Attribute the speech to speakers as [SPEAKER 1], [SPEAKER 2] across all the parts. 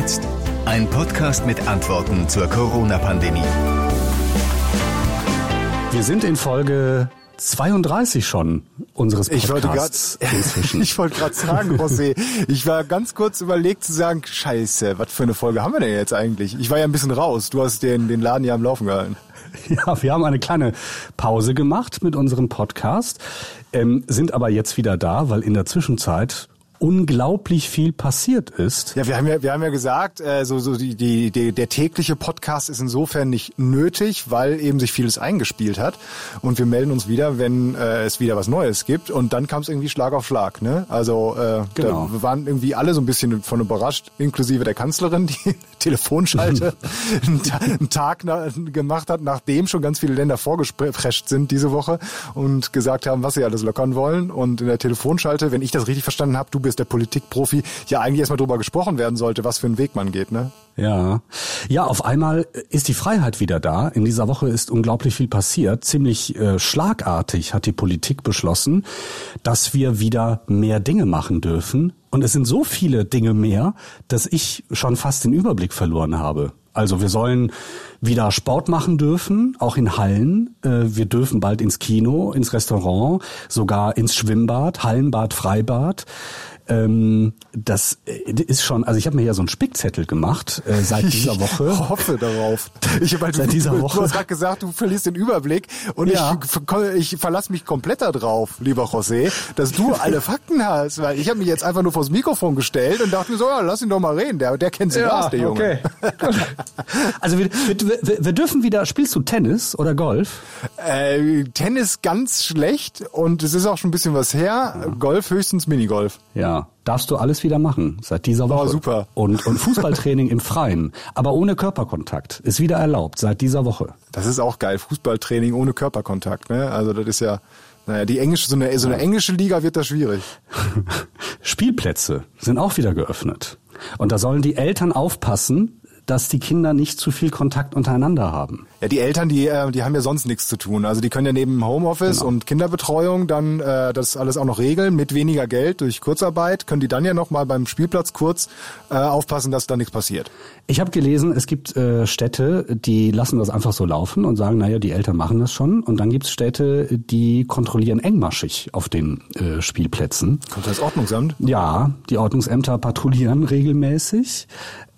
[SPEAKER 1] jetzt? Ein Podcast mit Antworten zur Corona-Pandemie.
[SPEAKER 2] Wir sind in Folge 32 schon unseres Podcasts.
[SPEAKER 3] Ich wollte gerade sagen, José, ich war ganz kurz überlegt zu sagen, scheiße, was für eine Folge haben wir denn jetzt eigentlich? Ich war ja ein bisschen raus, du hast den, den Laden ja am Laufen gehalten.
[SPEAKER 2] Ja, wir haben eine kleine Pause gemacht mit unserem Podcast, ähm, sind aber jetzt wieder da, weil in der Zwischenzeit unglaublich viel passiert ist.
[SPEAKER 3] Ja, wir haben ja, wir haben ja gesagt, äh, so, so die, die, die, der tägliche Podcast ist insofern nicht nötig, weil eben sich vieles eingespielt hat. Und wir melden uns wieder, wenn äh, es wieder was Neues gibt. Und dann kam es irgendwie Schlag auf Schlag. Ne? Also äh, genau. da waren irgendwie alle so ein bisschen von überrascht, inklusive der Kanzlerin, die Telefonschalte einen Tag gemacht hat, nachdem schon ganz viele Länder vorgesprescht sind diese Woche und gesagt haben, was sie alles lockern wollen. Und in der Telefonschalte, wenn ich das richtig verstanden habe, du bist der Politikprofi, ja eigentlich erstmal drüber gesprochen werden sollte, was für einen Weg man geht, ne?
[SPEAKER 2] Ja. Ja, auf einmal ist die Freiheit wieder da. In dieser Woche ist unglaublich viel passiert. Ziemlich äh, schlagartig hat die Politik beschlossen, dass wir wieder mehr Dinge machen dürfen. Und es sind so viele Dinge mehr, dass ich schon fast den Überblick verloren habe. Also wir sollen wieder Sport machen dürfen, auch in Hallen. Äh, wir dürfen bald ins Kino, ins Restaurant, sogar ins Schwimmbad, Hallenbad, Freibad. Ähm, das äh, ist schon, also ich habe mir ja so einen Spickzettel gemacht äh, seit dieser Woche.
[SPEAKER 3] Ich hoffe darauf. Ich habe halt, seit dieser Woche. Du hast gerade gesagt, du verlierst den Überblick und ja. ich, ich verlasse mich komplett darauf, lieber José, dass du alle Fakten hast, weil ich habe mich jetzt einfach nur vors Mikrofon gestellt und dachte mir so, ja, lass ihn doch mal reden, der, der kennt sich ja, aus, der Junge. Okay.
[SPEAKER 2] also wir, wir, wir dürfen wieder, spielst du Tennis oder Golf?
[SPEAKER 3] Äh, Tennis ganz schlecht und es ist auch schon ein bisschen was her. Ja. Golf höchstens Minigolf.
[SPEAKER 2] Ja, darfst du alles wieder machen seit dieser Woche.
[SPEAKER 3] Oh, super.
[SPEAKER 2] Und, und Fußballtraining im Freien, aber ohne Körperkontakt, ist wieder erlaubt seit dieser Woche.
[SPEAKER 3] Das ist auch geil, Fußballtraining ohne Körperkontakt. Ne? Also das ist ja, naja, die englische, so eine, so eine englische Liga wird da schwierig.
[SPEAKER 2] Spielplätze sind auch wieder geöffnet. Und da sollen die Eltern aufpassen, dass die Kinder nicht zu viel Kontakt untereinander haben.
[SPEAKER 3] Ja, die Eltern, die, äh, die haben ja sonst nichts zu tun. Also die können ja neben Homeoffice genau. und Kinderbetreuung dann äh, das alles auch noch regeln mit weniger Geld durch Kurzarbeit. Können die dann ja noch mal beim Spielplatz kurz äh, aufpassen, dass da nichts passiert.
[SPEAKER 2] Ich habe gelesen, es gibt äh, Städte, die lassen das einfach so laufen und sagen, naja, die Eltern machen das schon. Und dann gibt es Städte, die kontrollieren engmaschig auf den äh, Spielplätzen.
[SPEAKER 3] Kommt das Ordnungsamt?
[SPEAKER 2] Ja, die Ordnungsämter patrouillieren regelmäßig.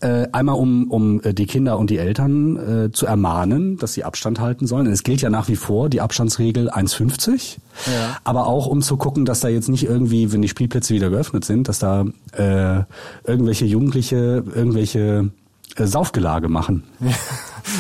[SPEAKER 2] Äh, einmal um, um äh, die Kinder und die Eltern äh, zu ermahnen, dass sie Abstand halten sollen. Es gilt ja nach wie vor die Abstandsregel 1,50. Ja. Aber auch um zu gucken, dass da jetzt nicht irgendwie, wenn die Spielplätze wieder geöffnet sind, dass da äh, irgendwelche Jugendliche irgendwelche äh, Saufgelage machen.
[SPEAKER 3] Ja.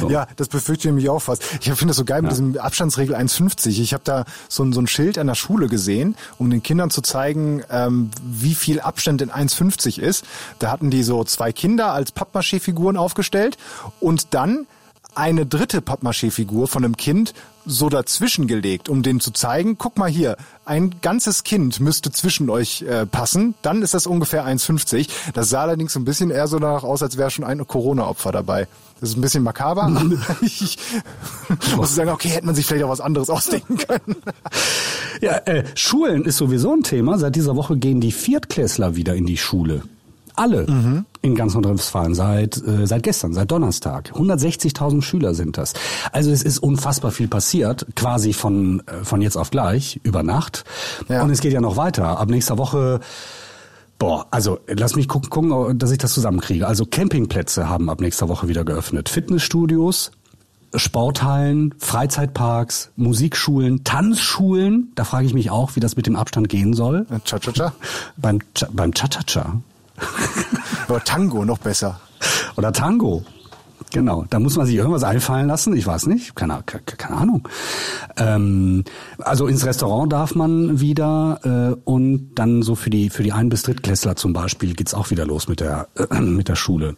[SPEAKER 3] So. Ja, das befürchte ich mich auch fast. Ich finde das so geil ja. mit diesem Abstandsregel 1,50. Ich habe da so ein, so ein Schild an der Schule gesehen, um den Kindern zu zeigen, ähm, wie viel Abstand in 1,50 ist. Da hatten die so zwei Kinder als Pappmaché-Figuren aufgestellt und dann eine dritte Pappmaché-Figur von einem Kind so dazwischen gelegt, um denen zu zeigen, guck mal hier, ein ganzes Kind müsste zwischen euch äh, passen, dann ist das ungefähr 1,50. Das sah allerdings so ein bisschen eher so danach aus, als wäre schon ein Corona-Opfer dabei. Das ist ein bisschen makaber. ich muss sagen, okay, hätte man sich vielleicht auch was anderes ausdenken können.
[SPEAKER 2] ja, äh, Schulen ist sowieso ein Thema. Seit dieser Woche gehen die Viertklässler wieder in die Schule. Alle mhm. in ganz Nordrhein-Westfalen seit, äh, seit gestern, seit Donnerstag. 160.000 Schüler sind das. Also es ist unfassbar viel passiert, quasi von, äh, von jetzt auf gleich, über Nacht. Ja. Und es geht ja noch weiter. Ab nächster Woche Boah, also lass mich gucken, gucken, dass ich das zusammenkriege. Also Campingplätze haben ab nächster Woche wieder geöffnet. Fitnessstudios, Sporthallen, Freizeitparks, Musikschulen, Tanzschulen. Da frage ich mich auch, wie das mit dem Abstand gehen soll.
[SPEAKER 3] Cha-cha-cha?
[SPEAKER 2] Beim beim Cha-cha-cha.
[SPEAKER 3] Oder Tango, noch besser.
[SPEAKER 2] Oder Tango. Genau, da muss man sich irgendwas einfallen lassen. Ich weiß nicht, keine, keine Ahnung. Ähm, also ins Restaurant darf man wieder äh, und dann so für die für die Ein- bis Drittklässler zum Beispiel geht's auch wieder los mit der äh, mit der Schule.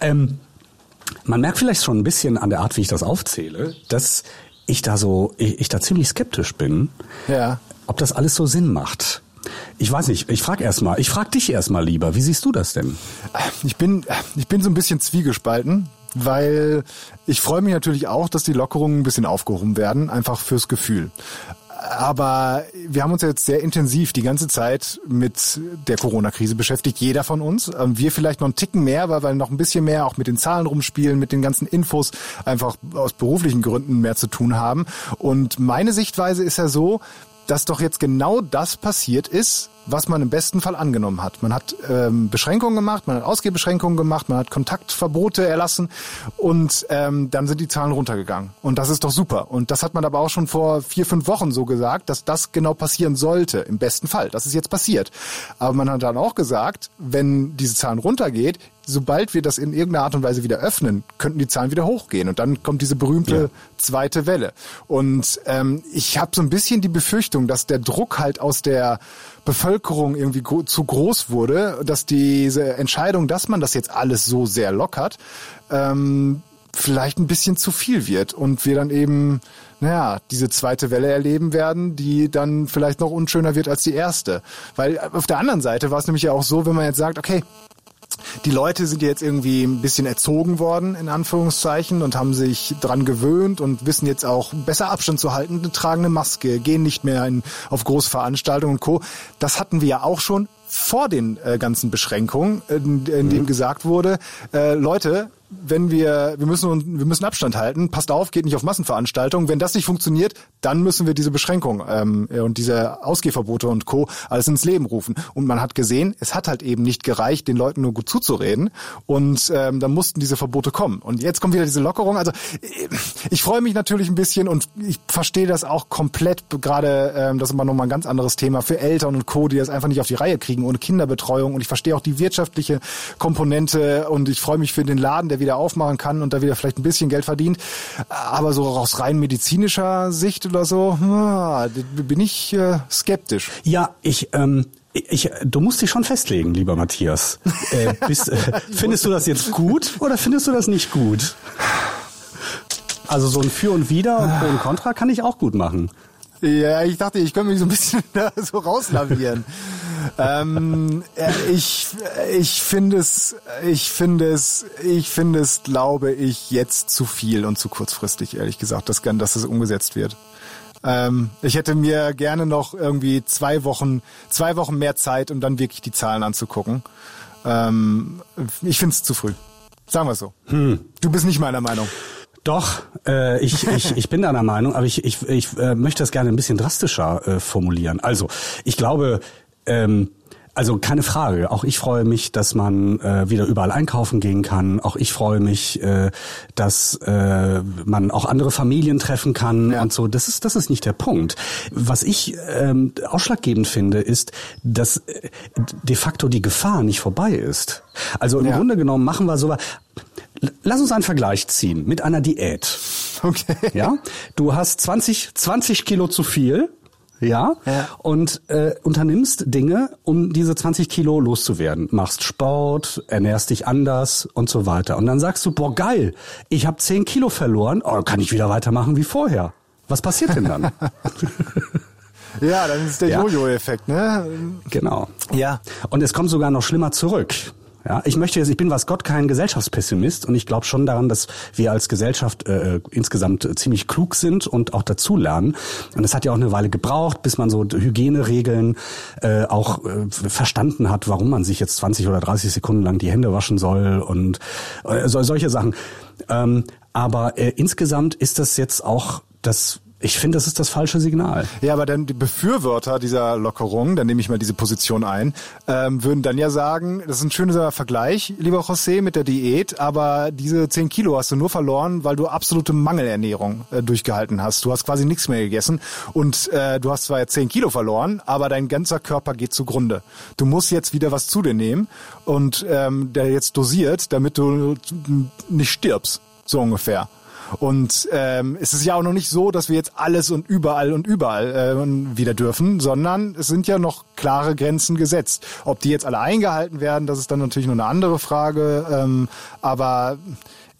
[SPEAKER 2] Ähm, man merkt vielleicht schon ein bisschen an der Art, wie ich das aufzähle, dass ich da so ich, ich da ziemlich skeptisch bin, ja. ob das alles so Sinn macht. Ich weiß nicht, ich frage erstmal, ich frage dich erstmal lieber, wie siehst du das denn?
[SPEAKER 3] Ich bin, ich bin so ein bisschen zwiegespalten, weil ich freue mich natürlich auch, dass die Lockerungen ein bisschen aufgehoben werden, einfach fürs Gefühl. aber wir haben uns jetzt sehr intensiv die ganze Zeit mit der Corona-Krise beschäftigt, jeder von uns. Ähm, wir vielleicht noch einen Ticken mehr, weil wir noch ein bisschen mehr auch mit den Zahlen rumspielen, mit den ganzen Infos einfach aus beruflichen Gründen mehr zu tun haben. Und meine Sichtweise ist ja so, dass doch jetzt genau das passiert ist, was man im besten Fall angenommen hat. Man hat ähm, Beschränkungen gemacht, man hat Ausgehbeschränkungen gemacht, man hat Kontaktverbote erlassen und ähm, dann sind die Zahlen runtergegangen. Und das ist doch super. Und das hat man aber auch schon vor vier, fünf Wochen so gesagt, dass das genau passieren sollte, im besten Fall. Das ist jetzt passiert. Aber man hat dann auch gesagt, wenn diese Zahlen runtergeht, sobald wir das in irgendeiner Art und Weise wieder öffnen, könnten die Zahlen wieder hochgehen. Und dann kommt diese berühmte ja. zweite Welle. Und ähm, ich habe so ein bisschen die Befürchtung, dass der Druck halt aus der Bevölkerung irgendwie zu groß wurde, dass diese Entscheidung, dass man das jetzt alles so sehr lockert, ähm, vielleicht ein bisschen zu viel wird und wir dann eben, naja, diese zweite Welle erleben werden, die dann vielleicht noch unschöner wird als die erste. Weil auf der anderen Seite war es nämlich ja auch so, wenn man jetzt sagt, okay, die Leute sind jetzt irgendwie ein bisschen erzogen worden, in Anführungszeichen, und haben sich dran gewöhnt und wissen jetzt auch besser Abstand zu halten, tragen eine Maske, gehen nicht mehr in, auf Großveranstaltungen und Co. Das hatten wir ja auch schon vor den äh, ganzen Beschränkungen, in, in mhm. dem gesagt wurde, äh, Leute, wenn wir, wir müssen, wir müssen Abstand halten, passt auf, geht nicht auf Massenveranstaltungen. Wenn das nicht funktioniert, dann müssen wir diese Beschränkungen ähm, und diese Ausgehverbote und Co. alles ins Leben rufen. Und man hat gesehen, es hat halt eben nicht gereicht, den Leuten nur gut zuzureden. Und ähm, dann mussten diese Verbote kommen. Und jetzt kommt wieder diese Lockerung. Also ich freue mich natürlich ein bisschen und ich verstehe das auch komplett, gerade ähm, das ist immer nochmal ein ganz anderes Thema für Eltern und Co., die das einfach nicht auf die Reihe kriegen ohne Kinderbetreuung. Und ich verstehe auch die wirtschaftliche Komponente und ich freue mich für den Laden, der wieder aufmachen kann und da wieder vielleicht ein bisschen Geld verdient. Aber so aus rein medizinischer Sicht oder so, bin ich äh, skeptisch.
[SPEAKER 2] Ja, ich, ähm, ich, du musst dich schon festlegen, lieber Matthias. Äh, bist, äh, findest du das jetzt gut oder findest du das nicht gut? Also so ein Für und Wider und Pro und Contra kann ich auch gut machen.
[SPEAKER 3] Ja, ich dachte, ich könnte mich so ein bisschen da so rauslavieren. Ähm, ich ich finde es, ich finde es, ich finde es, glaube ich, jetzt zu viel und zu kurzfristig, ehrlich gesagt, dass, dass es umgesetzt wird. Ähm, ich hätte mir gerne noch irgendwie zwei Wochen, zwei Wochen mehr Zeit, um dann wirklich die Zahlen anzugucken. Ähm, ich finde es zu früh. Sagen wir es so. Hm. Du bist nicht meiner Meinung.
[SPEAKER 2] Doch, äh, ich, ich, ich bin deiner Meinung, aber ich, ich, ich äh, möchte das gerne ein bisschen drastischer äh, formulieren. Also, ich glaube, ähm, also keine Frage. Auch ich freue mich, dass man äh, wieder überall einkaufen gehen kann. Auch ich freue mich, äh, dass äh, man auch andere Familien treffen kann ja. und so. Das ist das ist nicht der Punkt. Was ich ähm, ausschlaggebend finde, ist, dass äh, de facto die Gefahr nicht vorbei ist. Also im ja. Grunde genommen machen wir so. Lass uns einen Vergleich ziehen mit einer Diät. Okay. Ja, du hast 20 20 Kilo zu viel ja, ja. und äh, unternimmst Dinge, um diese 20 Kilo loszuwerden. Machst Sport, ernährst dich anders und so weiter. Und dann sagst du, boah, geil, ich habe 10 Kilo verloren, oh, kann ich wieder weitermachen wie vorher. Was passiert denn dann?
[SPEAKER 3] ja, dann ist der ja. Jojo-Effekt, ne?
[SPEAKER 2] Genau. Ja. Und es kommt sogar noch schlimmer zurück. Ja, ich möchte jetzt, ich bin was Gott kein Gesellschaftspessimist und ich glaube schon daran, dass wir als Gesellschaft äh, insgesamt äh, ziemlich klug sind und auch dazulernen. Und es hat ja auch eine Weile gebraucht, bis man so Hygieneregeln äh, auch äh, verstanden hat, warum man sich jetzt 20 oder 30 Sekunden lang die Hände waschen soll und äh, solche Sachen. Ähm, aber äh, insgesamt ist das jetzt auch das ich finde, das ist das falsche Signal.
[SPEAKER 3] Ja, aber dann die Befürworter dieser Lockerung, dann nehme ich mal diese Position ein, ähm, würden dann ja sagen, das ist ein schöner Vergleich, lieber José, mit der Diät, aber diese 10 Kilo hast du nur verloren, weil du absolute Mangelernährung äh, durchgehalten hast. Du hast quasi nichts mehr gegessen und äh, du hast zwar jetzt 10 Kilo verloren, aber dein ganzer Körper geht zugrunde. Du musst jetzt wieder was zu dir nehmen und ähm, der jetzt dosiert, damit du nicht stirbst, so ungefähr. Und ähm, es ist ja auch noch nicht so, dass wir jetzt alles und überall und überall äh, wieder dürfen, sondern es sind ja noch klare Grenzen gesetzt. Ob die jetzt alle eingehalten werden, das ist dann natürlich nur eine andere Frage. Ähm, aber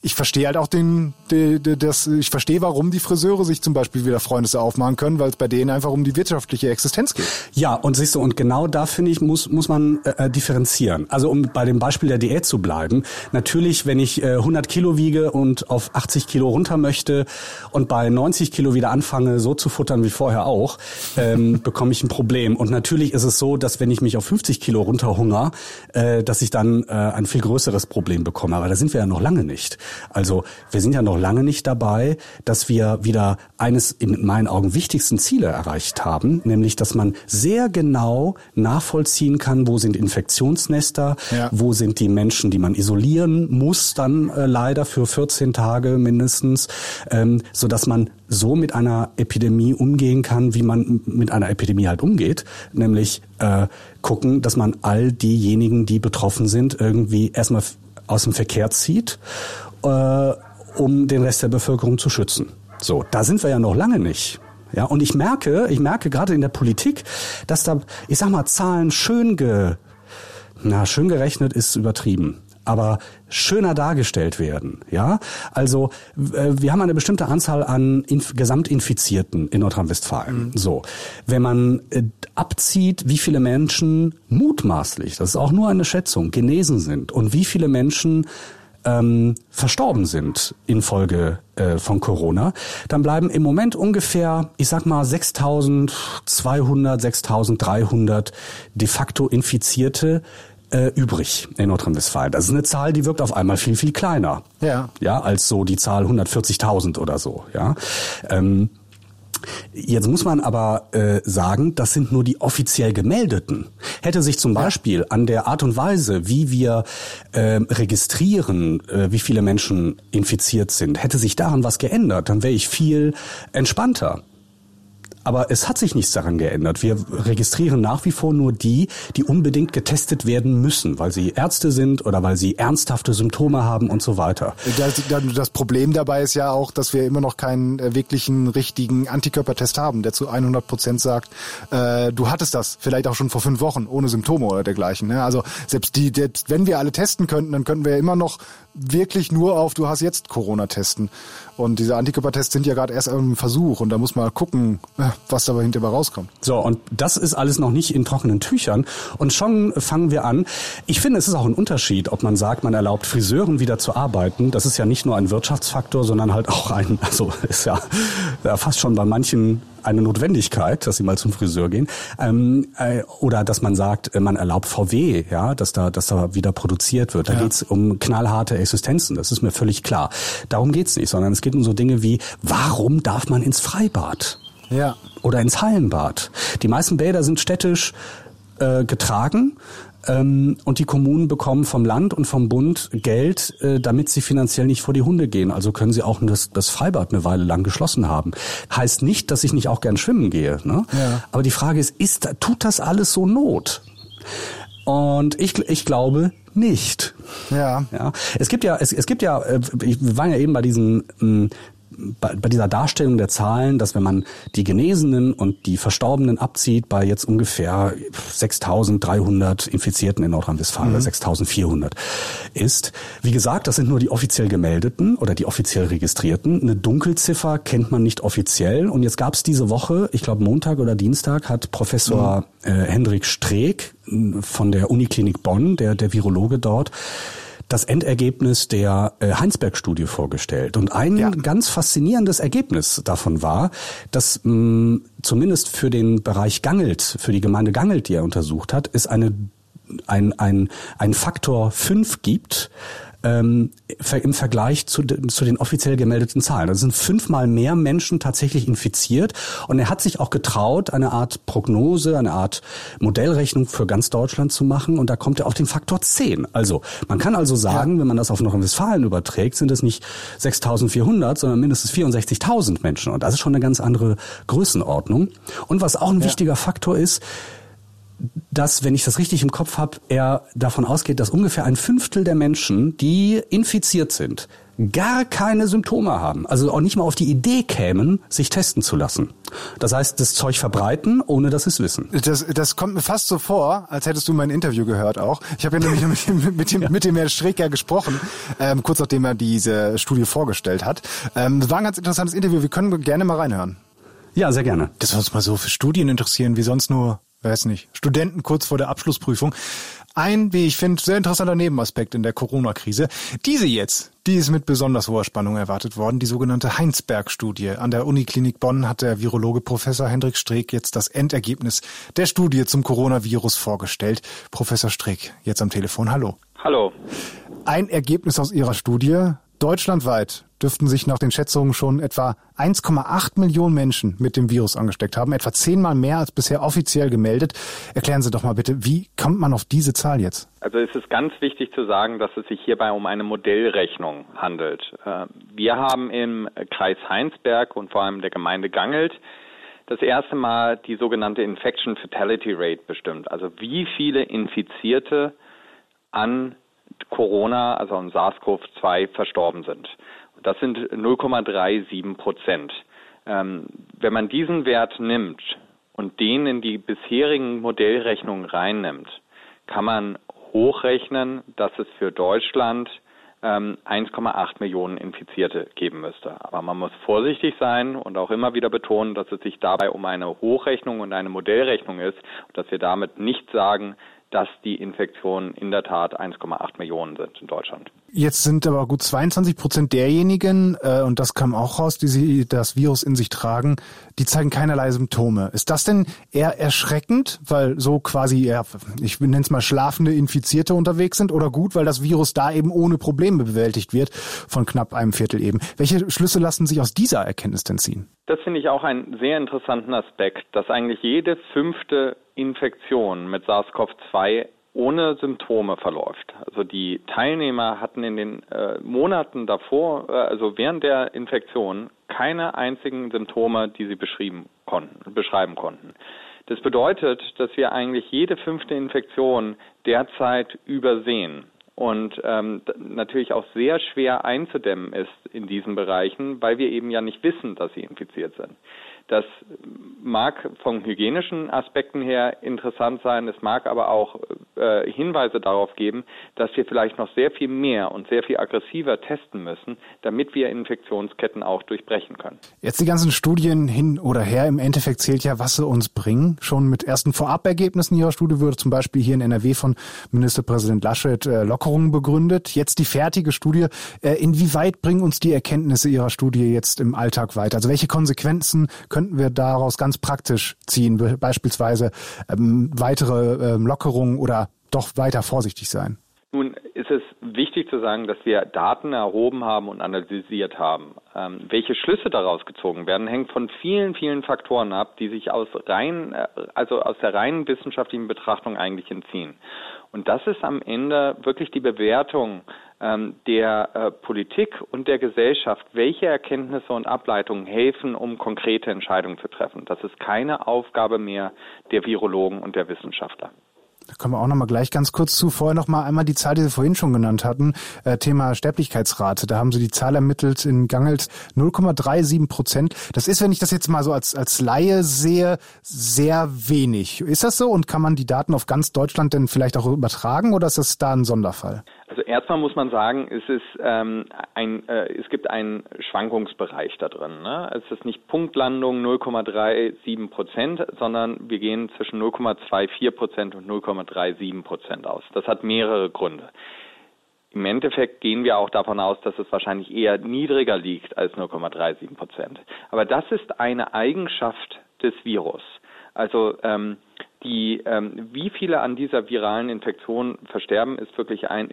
[SPEAKER 3] ich verstehe halt auch den, die, die, das, ich verstehe, warum die Friseure sich zum Beispiel wieder Freundes aufmachen können, weil es bei denen einfach um die wirtschaftliche Existenz geht.
[SPEAKER 2] Ja, und siehst du, und genau da finde ich, muss, muss man äh, differenzieren. Also um bei dem Beispiel der Diät zu bleiben, natürlich, wenn ich äh, 100 Kilo wiege und auf 80 Kilo runter möchte und bei 90 Kilo wieder anfange, so zu futtern wie vorher auch, ähm, bekomme ich ein Problem. Und natürlich ist es so, dass wenn ich mich auf 50 Kilo runterhunger, äh, dass ich dann äh, ein viel größeres Problem bekomme. Aber da sind wir ja noch lange nicht. Also wir sind ja noch lange nicht dabei, dass wir wieder eines in meinen Augen wichtigsten Ziele erreicht haben, nämlich dass man sehr genau nachvollziehen kann, wo sind Infektionsnester, ja. wo sind die Menschen, die man isolieren muss, dann äh, leider für 14 Tage mindestens, ähm, so dass man so mit einer Epidemie umgehen kann, wie man mit einer Epidemie halt umgeht, nämlich äh, gucken, dass man all diejenigen, die betroffen sind, irgendwie erstmal aus dem Verkehr zieht äh, um den Rest der Bevölkerung zu schützen. So, da sind wir ja noch lange nicht. Ja, und ich merke, ich merke gerade in der Politik, dass da, ich sag mal, Zahlen schön ge, na, schön gerechnet ist übertrieben aber schöner dargestellt werden. Ja, also äh, wir haben eine bestimmte Anzahl an Inf Gesamtinfizierten in Nordrhein-Westfalen. Mhm. So, wenn man äh, abzieht, wie viele Menschen mutmaßlich, das ist auch nur eine Schätzung, genesen sind und wie viele Menschen ähm, verstorben sind infolge äh, von Corona, dann bleiben im Moment ungefähr, ich sag mal, 6.200, 6.300 de facto Infizierte äh, übrig in Nordrhein-Westfalen. Das ist eine Zahl, die wirkt auf einmal viel, viel kleiner. Ja. Ja, als so die Zahl 140.000 oder so, ja. Ähm, Jetzt muss man aber äh, sagen, das sind nur die offiziell gemeldeten. Hätte sich zum Beispiel an der Art und Weise, wie wir äh, registrieren, äh, wie viele Menschen infiziert sind, hätte sich daran was geändert, dann wäre ich viel entspannter. Aber es hat sich nichts daran geändert. Wir registrieren nach wie vor nur die, die unbedingt getestet werden müssen, weil sie Ärzte sind oder weil sie ernsthafte Symptome haben und so weiter.
[SPEAKER 3] Das, das Problem dabei ist ja auch, dass wir immer noch keinen äh, wirklichen richtigen Antikörpertest haben, der zu 100 Prozent sagt, äh, du hattest das vielleicht auch schon vor fünf Wochen ohne Symptome oder dergleichen. Ne? Also selbst die, selbst wenn wir alle testen könnten, dann könnten wir immer noch wirklich nur auf, du hast jetzt Corona testen. Und diese Antikörpertests sind ja gerade erst im Versuch und da muss man gucken, äh, was dabei hinterher rauskommt.
[SPEAKER 2] So, und das ist alles noch nicht in trockenen Tüchern. Und schon fangen wir an. Ich finde, es ist auch ein Unterschied, ob man sagt, man erlaubt Friseuren wieder zu arbeiten. Das ist ja nicht nur ein Wirtschaftsfaktor, sondern halt auch ein, also ist ja, ja fast schon bei manchen eine Notwendigkeit, dass sie mal zum Friseur gehen. Ähm, äh, oder dass man sagt, äh, man erlaubt VW, ja, dass da, dass da wieder produziert wird. Da ja. geht's um knallharte Existenzen, das ist mir völlig klar. Darum geht's nicht, sondern es geht um so Dinge wie, warum darf man ins Freibad? Ja. Oder ins Hallenbad. Die meisten Bäder sind städtisch äh, getragen. Ähm, und die Kommunen bekommen vom Land und vom Bund Geld, äh, damit sie finanziell nicht vor die Hunde gehen. Also können sie auch das, das Freibad eine Weile lang geschlossen haben. Heißt nicht, dass ich nicht auch gern schwimmen gehe. Ne? Ja. Aber die Frage ist, ist, tut das alles so Not? Und ich, ich glaube nicht. Ja. ja. Es gibt ja, es, es gibt ja, äh, wir waren ja eben bei diesen hm, bei, bei dieser Darstellung der Zahlen, dass wenn man die Genesenen und die Verstorbenen abzieht, bei jetzt ungefähr 6.300 Infizierten in Nordrhein-Westfalen, mhm. 6.400 ist. Wie gesagt, das sind nur die offiziell gemeldeten oder die offiziell registrierten. Eine Dunkelziffer kennt man nicht offiziell. Und jetzt gab es diese Woche, ich glaube Montag oder Dienstag, hat Professor mhm. äh, Hendrik Streeck von der Uniklinik Bonn, der, der Virologe dort, das Endergebnis der äh, Heinsberg-Studie vorgestellt. Und ein ja. ganz faszinierendes Ergebnis davon war, dass mh, zumindest für den Bereich Gangelt, für die Gemeinde Gangelt, die er untersucht hat, es eine ein, ein, ein Faktor 5 gibt, ähm, im Vergleich zu, zu den offiziell gemeldeten Zahlen. Da sind fünfmal mehr Menschen tatsächlich infiziert und er hat sich auch getraut, eine Art Prognose, eine Art Modellrechnung für ganz Deutschland zu machen und da kommt er auf den Faktor 10. Also man kann also sagen, ja. wenn man das auf Nordrhein-Westfalen überträgt, sind es nicht 6.400, sondern mindestens 64.000 Menschen und das ist schon eine ganz andere Größenordnung. Und was auch ein ja. wichtiger Faktor ist, dass, wenn ich das richtig im Kopf habe, er davon ausgeht, dass ungefähr ein Fünftel der Menschen, die infiziert sind, gar keine Symptome haben, also auch nicht mal auf die Idee kämen, sich testen zu lassen. Das heißt, das Zeug verbreiten, ohne dass sie es wissen.
[SPEAKER 3] Das, das kommt mir fast so vor, als hättest du mein Interview gehört auch. Ich habe ja nämlich mit dem, mit dem, ja. mit dem Herrn Strecker gesprochen, ähm, kurz nachdem er diese Studie vorgestellt hat. Ähm, das war ein ganz interessantes Interview. Wir können gerne mal reinhören.
[SPEAKER 2] Ja, sehr gerne.
[SPEAKER 3] Das wir uns mal so für Studien interessieren, wie sonst nur, weiß nicht, Studenten kurz vor der Abschlussprüfung. Ein, wie ich finde, sehr interessanter Nebenaspekt in der Corona-Krise. Diese jetzt, die ist mit besonders hoher Spannung erwartet worden, die sogenannte Heinsberg-Studie. An der Uniklinik Bonn hat der Virologe Professor Hendrik Streeck jetzt das Endergebnis der Studie zum Coronavirus vorgestellt. Professor Streeck, jetzt am Telefon. Hallo.
[SPEAKER 4] Hallo.
[SPEAKER 3] Ein Ergebnis aus Ihrer Studie. Deutschlandweit dürften sich nach den Schätzungen schon etwa 1,8 Millionen Menschen mit dem Virus angesteckt haben, etwa zehnmal mehr als bisher offiziell gemeldet. Erklären Sie doch mal bitte, wie kommt man auf diese Zahl jetzt?
[SPEAKER 4] Also es ist ganz wichtig zu sagen, dass es sich hierbei um eine Modellrechnung handelt. Äh, wir haben im Kreis Heinsberg und vor allem der Gemeinde Gangelt das erste Mal die sogenannte Infection Fatality Rate bestimmt. Also wie viele Infizierte an Corona, also an SARS-CoV-2 verstorben sind. Das sind 0,37 Prozent. Ähm, wenn man diesen Wert nimmt und den in die bisherigen Modellrechnungen reinnimmt, kann man hochrechnen, dass es für Deutschland ähm, 1,8 Millionen Infizierte geben müsste. Aber man muss vorsichtig sein und auch immer wieder betonen, dass es sich dabei um eine Hochrechnung und eine Modellrechnung ist und dass wir damit nicht sagen, dass die Infektionen in der Tat 1,8 Millionen sind in Deutschland.
[SPEAKER 3] Jetzt sind aber gut 22 Prozent derjenigen, äh, und das kam auch raus, die sie das Virus in sich tragen, die zeigen keinerlei Symptome. Ist das denn eher erschreckend, weil so quasi, ja, ich nenne es mal schlafende Infizierte unterwegs sind, oder gut, weil das Virus da eben ohne Probleme bewältigt wird, von knapp einem Viertel eben? Welche Schlüsse lassen sich aus dieser Erkenntnis denn ziehen?
[SPEAKER 4] Das finde ich auch einen sehr interessanten Aspekt, dass eigentlich jede fünfte Infektion mit SARS-CoV-2 ohne Symptome verläuft. Also die Teilnehmer hatten in den äh, Monaten davor, äh, also während der Infektion, keine einzigen Symptome, die sie beschrieben konnten, beschreiben konnten. Das bedeutet, dass wir eigentlich jede fünfte Infektion derzeit übersehen und ähm, natürlich auch sehr schwer einzudämmen ist in diesen Bereichen, weil wir eben ja nicht wissen, dass sie infiziert sind. Das mag von hygienischen Aspekten her interessant sein, es mag aber auch äh, Hinweise darauf geben, dass wir vielleicht noch sehr viel mehr und sehr viel aggressiver testen müssen, damit wir Infektionsketten auch durchbrechen können.
[SPEAKER 3] Jetzt die ganzen Studien hin oder her, im Endeffekt zählt ja, was sie uns bringen. Schon mit ersten Vorabergebnissen Ihrer Studie wurde zum Beispiel hier in NRW von Ministerpräsident Laschet äh, Lockerungen begründet. Jetzt die fertige Studie. Äh, inwieweit bringen uns die Erkenntnisse Ihrer Studie jetzt im Alltag weiter? Also welche Konsequenzen könnten wir daraus ganz praktisch ziehen? Beispielsweise ähm, weitere ähm, Lockerungen oder doch weiter vorsichtig sein?
[SPEAKER 4] Nun ist es wichtig zu sagen, dass wir Daten erhoben haben und analysiert haben. Ähm, welche Schlüsse daraus gezogen werden, hängt von vielen, vielen Faktoren ab, die sich aus rein, äh, also aus der reinen wissenschaftlichen Betrachtung eigentlich entziehen. Und das ist am Ende wirklich die Bewertung der äh, Politik und der Gesellschaft, welche Erkenntnisse und Ableitungen helfen, um konkrete Entscheidungen zu treffen. Das ist keine Aufgabe mehr der Virologen und der Wissenschaftler.
[SPEAKER 3] Da kommen wir auch noch mal gleich ganz kurz zu. Vorher noch mal einmal die Zahl, die Sie vorhin schon genannt hatten. Äh, Thema Sterblichkeitsrate. Da haben Sie die Zahl ermittelt in Gangelt 0,37 Prozent. Das ist, wenn ich das jetzt mal so als, als Laie sehe, sehr wenig. Ist das so? Und kann man die Daten auf ganz Deutschland denn vielleicht auch übertragen oder ist das da ein Sonderfall?
[SPEAKER 4] Also erstmal muss man sagen, es ist ähm, ein, äh, es gibt einen Schwankungsbereich da drin. Ne? Es ist nicht Punktlandung 0,37 Prozent, sondern wir gehen zwischen 0,24 Prozent und 0,37 Prozent aus. Das hat mehrere Gründe. Im Endeffekt gehen wir auch davon aus, dass es wahrscheinlich eher niedriger liegt als 0,37 Prozent. Aber das ist eine Eigenschaft des Virus. Also ähm, die, ähm, wie viele an dieser viralen Infektion versterben, ist wirklich ein,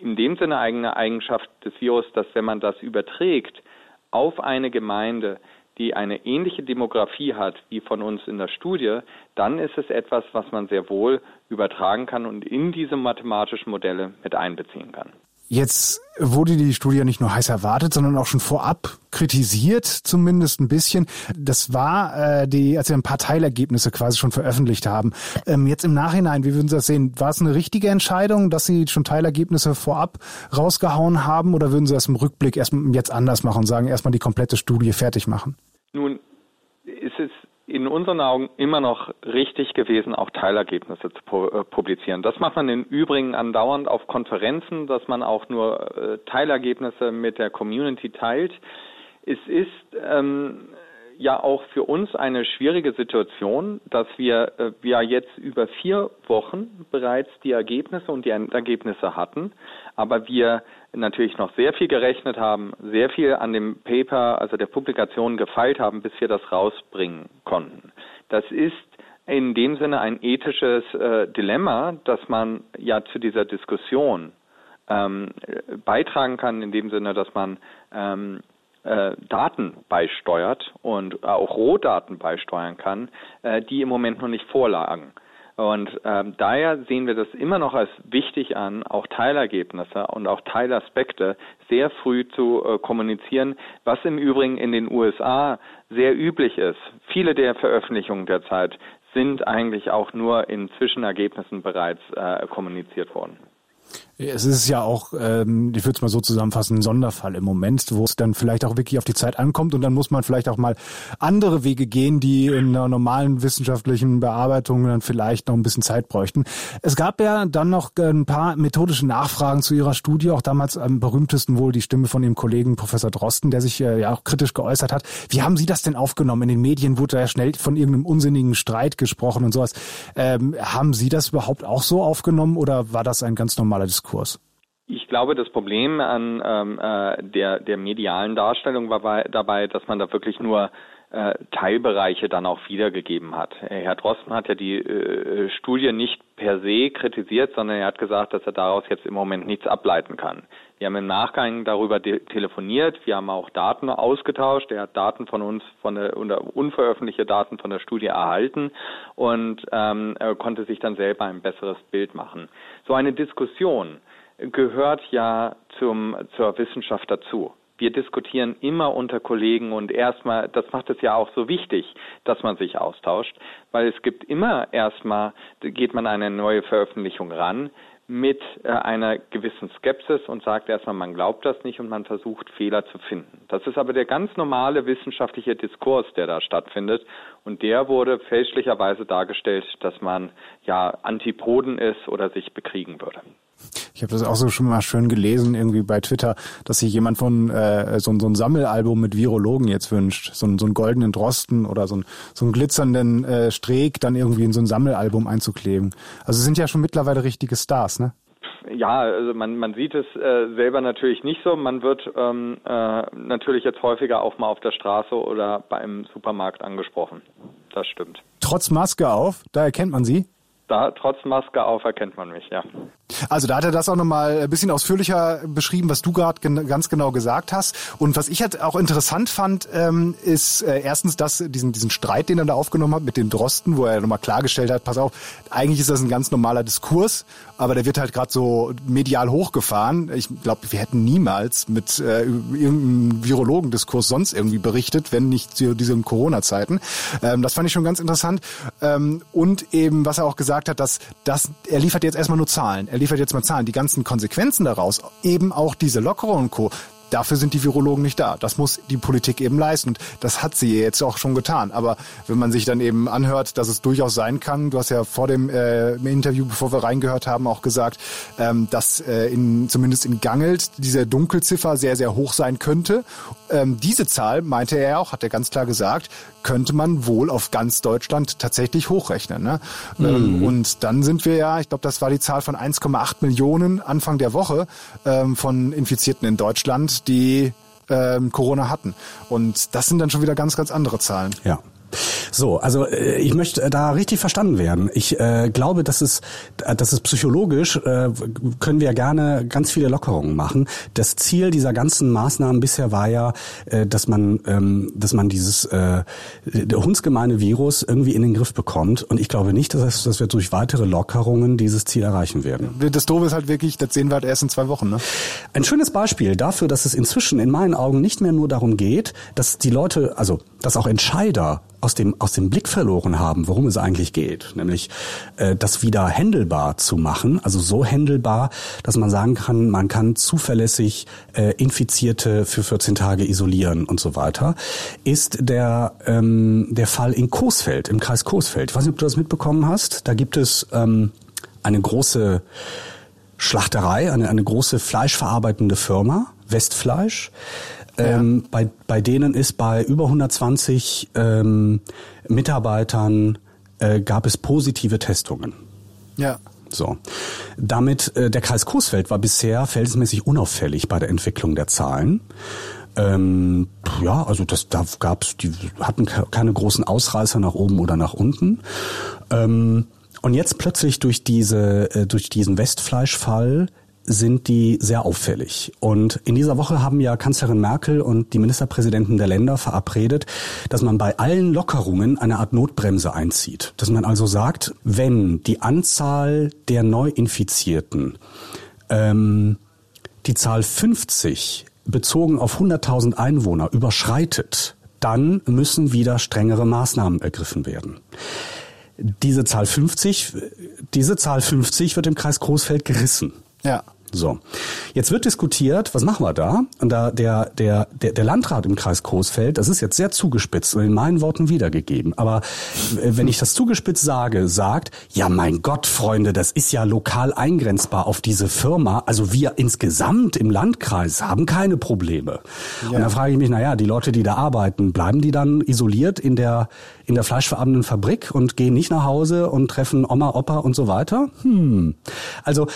[SPEAKER 4] in dem Sinne eigene Eigenschaft des Virus, dass wenn man das überträgt auf eine Gemeinde, die eine ähnliche Demografie hat wie von uns in der Studie, dann ist es etwas, was man sehr wohl übertragen kann und in diese mathematischen Modelle mit einbeziehen kann.
[SPEAKER 3] Jetzt wurde die Studie nicht nur heiß erwartet, sondern auch schon vorab kritisiert, zumindest ein bisschen. Das war äh, die, als wir ein paar Teilergebnisse quasi schon veröffentlicht haben. Ähm, jetzt im Nachhinein, wie würden Sie das sehen? War es eine richtige Entscheidung, dass Sie schon Teilergebnisse vorab rausgehauen haben, oder würden Sie das im Rückblick erst jetzt anders machen und sagen, erstmal die komplette Studie fertig machen?
[SPEAKER 4] Nun ist es in unseren Augen immer noch richtig gewesen, auch Teilergebnisse zu äh, publizieren. Das macht man im Übrigen andauernd auf Konferenzen, dass man auch nur äh, Teilergebnisse mit der Community teilt. Es ist ähm, ja auch für uns eine schwierige Situation, dass wir äh, ja jetzt über vier Wochen bereits die Ergebnisse und die Ergebnisse hatten, aber wir natürlich noch sehr viel gerechnet haben, sehr viel an dem Paper, also der Publikation gefeilt haben, bis wir das rausbringen konnten. Das ist in dem Sinne ein ethisches äh, Dilemma, dass man ja zu dieser Diskussion ähm, beitragen kann, in dem Sinne, dass man ähm, äh, Daten beisteuert und auch Rohdaten beisteuern kann, äh, die im Moment noch nicht vorlagen. Und ähm, daher sehen wir das immer noch als wichtig an, auch Teilergebnisse und auch Teilaspekte sehr früh zu äh, kommunizieren, was im Übrigen in den USA sehr üblich ist. Viele der Veröffentlichungen derzeit sind eigentlich auch nur in Zwischenergebnissen bereits äh, kommuniziert worden.
[SPEAKER 3] Es ist ja auch, ähm, ich würde es mal so zusammenfassen, ein Sonderfall im Moment, wo es dann vielleicht auch wirklich auf die Zeit ankommt und dann muss man vielleicht auch mal andere Wege gehen, die in einer normalen wissenschaftlichen Bearbeitung dann vielleicht noch ein bisschen Zeit bräuchten. Es gab ja dann noch ein paar methodische Nachfragen zu Ihrer Studie, auch damals am berühmtesten wohl die Stimme von Ihrem Kollegen Professor Drosten, der sich äh, ja auch kritisch geäußert hat. Wie haben Sie das denn aufgenommen? In den Medien wurde ja schnell von irgendeinem unsinnigen Streit gesprochen und sowas. Ähm, haben Sie das überhaupt auch so aufgenommen oder war das ein ganz normaler Diskurs? Diskurs?
[SPEAKER 4] Ich glaube, das Problem an ähm, äh, der, der medialen Darstellung war bei, dabei, dass man da wirklich nur äh, Teilbereiche dann auch wiedergegeben hat. Herr Drosten hat ja die äh, Studie nicht per se kritisiert, sondern er hat gesagt, dass er daraus jetzt im Moment nichts ableiten kann. Wir haben im Nachgang darüber telefoniert, wir haben auch Daten ausgetauscht. Er hat Daten von uns, von der, unveröffentlichte Daten von der Studie erhalten und ähm, er konnte sich dann selber ein besseres Bild machen. So eine Diskussion gehört ja zum, zur Wissenschaft dazu. Wir diskutieren immer unter Kollegen und erstmal, das macht es ja auch so wichtig, dass man sich austauscht, weil es gibt immer erstmal, geht man an eine neue Veröffentlichung ran, mit äh, einer gewissen Skepsis und sagt erstmal, man glaubt das nicht und man versucht Fehler zu finden. Das ist aber der ganz normale wissenschaftliche Diskurs, der da stattfindet und der wurde fälschlicherweise dargestellt, dass man ja Antipoden ist oder sich bekriegen würde.
[SPEAKER 3] Ich habe das auch so schon mal schön gelesen, irgendwie bei Twitter, dass sich jemand von äh, so, so ein Sammelalbum mit Virologen jetzt wünscht. So, so einen goldenen Drosten oder so, ein, so einen glitzernden äh, Streeck dann irgendwie in so ein Sammelalbum einzukleben. Also sind ja schon mittlerweile richtige Stars, ne?
[SPEAKER 4] Ja, also man, man sieht es äh, selber natürlich nicht so. Man wird ähm, äh, natürlich jetzt häufiger auch mal auf der Straße oder beim Supermarkt angesprochen. Das stimmt.
[SPEAKER 3] Trotz Maske auf, da erkennt man sie?
[SPEAKER 4] Da, trotz Maske auf erkennt man mich, ja.
[SPEAKER 3] Also da hat er das auch nochmal ein bisschen ausführlicher beschrieben, was du gerade gen ganz genau gesagt hast. Und was ich halt auch interessant fand, ähm, ist äh, erstens das, diesen, diesen Streit, den er da aufgenommen hat mit dem Drosten, wo er nochmal klargestellt hat, pass auf, eigentlich ist das ein ganz normaler Diskurs, aber der wird halt gerade so medial hochgefahren. Ich glaube, wir hätten niemals mit äh, irgendeinem Virologendiskurs sonst irgendwie berichtet, wenn nicht zu diesen Corona-Zeiten. Ähm, das fand ich schon ganz interessant. Ähm, und eben, was er auch gesagt hat, dass, dass er liefert jetzt erstmal nur Zahlen er liefert jetzt mal Zahlen, die ganzen Konsequenzen daraus, eben auch diese Lockerung und Co., Dafür sind die Virologen nicht da. Das muss die Politik eben leisten. Und das hat sie jetzt auch schon getan. Aber wenn man sich dann eben anhört, dass es durchaus sein kann, du hast ja vor dem äh, Interview, bevor wir reingehört haben, auch gesagt, ähm, dass äh, in, zumindest in Gangelt diese Dunkelziffer sehr, sehr hoch sein könnte. Ähm, diese Zahl, meinte er auch, hat er ganz klar gesagt, könnte man wohl auf ganz Deutschland tatsächlich hochrechnen. Ne? Ähm, mhm. und dann sind wir ja, ich glaube, das war die Zahl von 1,8 Millionen Anfang der Woche ähm, von Infizierten in Deutschland, die ähm, Corona hatten. Und das sind dann schon wieder ganz, ganz andere Zahlen.
[SPEAKER 2] Ja. So, also äh, ich möchte da richtig verstanden werden. Ich äh, glaube, dass es, dass es psychologisch äh, können wir gerne ganz viele Lockerungen machen. Das Ziel dieser ganzen Maßnahmen bisher war ja, äh, dass man, ähm, dass man dieses äh, hundsgemeine Virus irgendwie in den Griff bekommt. Und ich glaube nicht, dass, dass wir durch weitere Lockerungen dieses Ziel erreichen werden.
[SPEAKER 3] Das Doofe ist halt wirklich, das sehen wir halt erst in zwei Wochen. Ne?
[SPEAKER 2] Ein schönes Beispiel dafür, dass es inzwischen in meinen Augen nicht mehr nur darum geht, dass die Leute, also dass auch Entscheider aus dem, aus dem Blick verloren haben, worum es eigentlich geht. Nämlich äh, das wieder händelbar zu machen, also so händelbar, dass man sagen kann, man kann zuverlässig äh, Infizierte für 14 Tage isolieren und so weiter, ist der, ähm, der Fall in Coesfeld, im Kreis Coesfeld. Ich weiß nicht, ob du das mitbekommen hast. Da gibt es ähm, eine große Schlachterei, eine, eine große fleischverarbeitende Firma, Westfleisch. Ähm, ja. bei, bei denen ist bei über 120 ähm, Mitarbeitern äh, gab es positive Testungen.
[SPEAKER 3] Ja.
[SPEAKER 2] So. Damit, äh, der Kreis Coesfeld war bisher verhältnismäßig unauffällig bei der Entwicklung der Zahlen. Ähm, ja, also das, da gab's, die hatten keine großen Ausreißer nach oben oder nach unten. Ähm, und jetzt plötzlich durch diese, äh, durch diesen Westfleischfall sind die sehr auffällig. Und in dieser Woche haben ja Kanzlerin Merkel und die Ministerpräsidenten der Länder verabredet, dass man bei allen Lockerungen eine Art Notbremse einzieht. Dass man also sagt, wenn die Anzahl der Neuinfizierten ähm, die Zahl 50 bezogen auf 100.000 Einwohner überschreitet, dann müssen wieder strengere Maßnahmen ergriffen werden. Diese Zahl 50, diese Zahl 50 wird im Kreis Großfeld gerissen.
[SPEAKER 3] Ja.
[SPEAKER 2] So, jetzt wird diskutiert, was machen wir da? Und da der, der, der, der Landrat im Kreis Coesfeld, das ist jetzt sehr zugespitzt und in meinen Worten wiedergegeben, aber wenn ich das zugespitzt sage, sagt, ja mein Gott, Freunde, das ist ja lokal eingrenzbar auf diese Firma, also wir insgesamt im Landkreis haben keine Probleme. Ja. Und dann frage ich mich, naja, die Leute, die da arbeiten, bleiben die dann isoliert in der, in der fleischverarbeitenden Fabrik und gehen nicht nach Hause und treffen Oma, Opa und so weiter? Hm. Also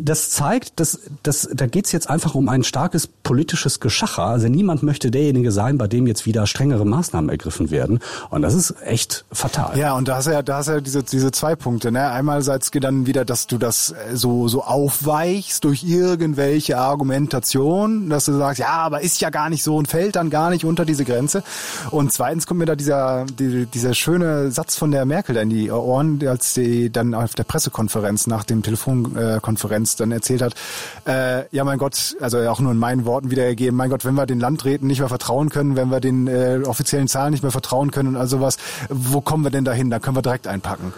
[SPEAKER 2] das zeigt, dass, dass da geht's jetzt einfach um ein starkes politisches Geschacher. Also niemand möchte derjenige sein, bei dem jetzt wieder strengere Maßnahmen ergriffen werden. Und das ist echt fatal.
[SPEAKER 3] Ja, und da hast ja, da hast ja diese, diese zwei Punkte. Ne? Einerseits dann wieder, dass du das äh, so, so aufweichst durch irgendwelche Argumentation, dass du sagst, ja, aber ist ja gar nicht so und fällt dann gar nicht unter diese Grenze. Und zweitens kommt mir da dieser, die, dieser schöne Satz von der Merkel in die Ohren, als sie dann auf der Pressekonferenz nach dem Telefonkonferenz dann erzählt hat, äh, ja mein Gott, also auch nur in meinen Worten wiedergegeben, mein Gott, wenn wir den Landräten nicht mehr vertrauen können, wenn wir den äh, offiziellen Zahlen nicht mehr vertrauen können und all sowas, wo kommen wir denn dahin? Da können wir direkt einpacken.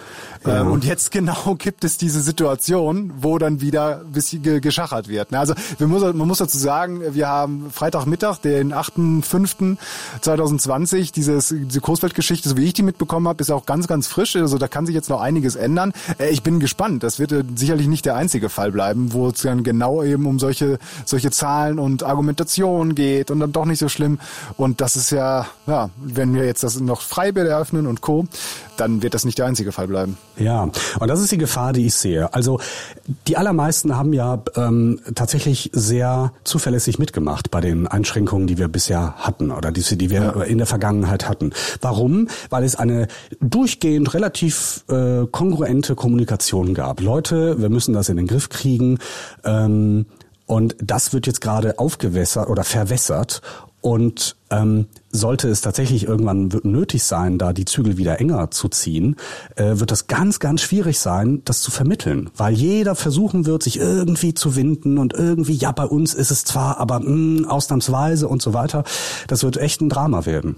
[SPEAKER 3] Ja. Ähm, und jetzt genau gibt es diese Situation, wo dann wieder ein bisschen geschachert wird. Also wir muss, man muss dazu sagen, wir haben Freitagmittag, den 8.5.2020, dieses, diese Kursfeldgeschichte, so wie ich die mitbekommen habe, ist auch ganz, ganz frisch. Also da kann sich jetzt noch einiges ändern. Äh, ich bin gespannt. Das wird sicherlich nicht der einzige Fall bleiben, wo es dann genau eben um solche, solche Zahlen und Argumentationen geht und dann doch nicht so schlimm. Und das ist ja, ja, wenn wir jetzt das noch Freibäder eröffnen und Co., dann wird das nicht der einzige Fall bleiben.
[SPEAKER 2] Ja, und das ist die Gefahr, die ich sehe. Also die allermeisten haben ja ähm, tatsächlich sehr zuverlässig mitgemacht bei den Einschränkungen, die wir bisher hatten oder die, die wir ja. in der Vergangenheit hatten. Warum? Weil es eine durchgehend relativ äh, kongruente Kommunikation gab. Leute, wir müssen das in den Griff kriegen. Ähm, und das wird jetzt gerade aufgewässert oder verwässert. Und ähm, sollte es tatsächlich irgendwann nötig sein, da die Zügel wieder enger zu ziehen, äh, wird das ganz, ganz schwierig sein, das zu vermitteln. Weil jeder versuchen wird, sich irgendwie zu winden und irgendwie, ja, bei uns ist es zwar, aber mh, hm, ausnahmsweise und so weiter. Das wird echt ein Drama werden.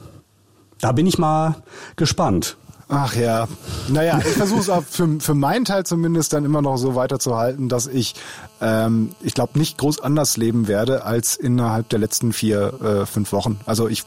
[SPEAKER 2] Da bin ich mal gespannt.
[SPEAKER 3] Ach ja. Naja, ich versuche es für, für meinen Teil zumindest dann immer noch so weiterzuhalten, dass ich ähm, ich glaube, nicht groß anders leben werde als innerhalb der letzten vier, äh, fünf Wochen. Also ich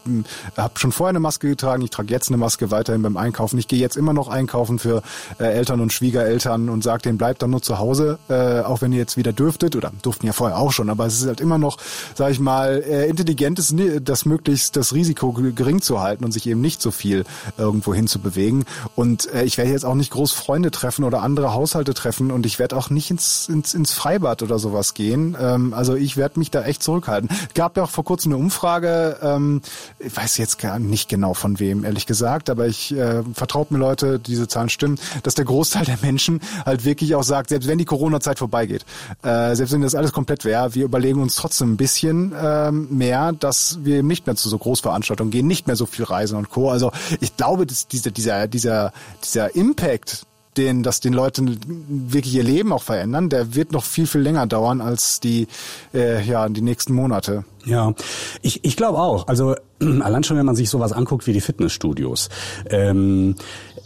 [SPEAKER 3] habe schon vorher eine Maske getragen, ich trage jetzt eine Maske weiterhin beim Einkaufen. Ich gehe jetzt immer noch einkaufen für äh, Eltern und Schwiegereltern und sage denen, bleibt dann nur zu Hause, äh, auch wenn ihr jetzt wieder dürftet, oder durften ja vorher auch schon, aber es ist halt immer noch, sage ich mal, äh, intelligent ist, das möglichst das Risiko gering zu halten und sich eben nicht so viel irgendwo hin zu bewegen. Und äh, ich werde jetzt auch nicht groß Freunde treffen oder andere Haushalte treffen und ich werde auch nicht ins, ins, ins Freibad Oder sowas gehen. Ähm, also ich werde mich da echt zurückhalten. Gab ja auch vor kurzem eine Umfrage, ähm, ich weiß jetzt gar nicht genau von wem, ehrlich gesagt, aber ich äh, vertraut mir Leute, diese Zahlen stimmen, dass der Großteil der Menschen halt wirklich auch sagt, selbst wenn die Corona-Zeit vorbeigeht, äh, selbst wenn das alles komplett wäre, wir überlegen uns trotzdem ein bisschen ähm, mehr, dass wir nicht mehr zu so Großveranstaltungen gehen, nicht mehr so viel reisen und Co. Also ich glaube, dass dieser, dieser, dieser, dieser Impact, den, dass den Leuten wirklich ihr Leben auch verändern, der wird noch viel, viel länger dauern als die, äh, ja, die nächsten Monate.
[SPEAKER 2] Ja, ich, ich glaube auch. Also allein schon, wenn man sich sowas anguckt wie die Fitnessstudios. Ähm,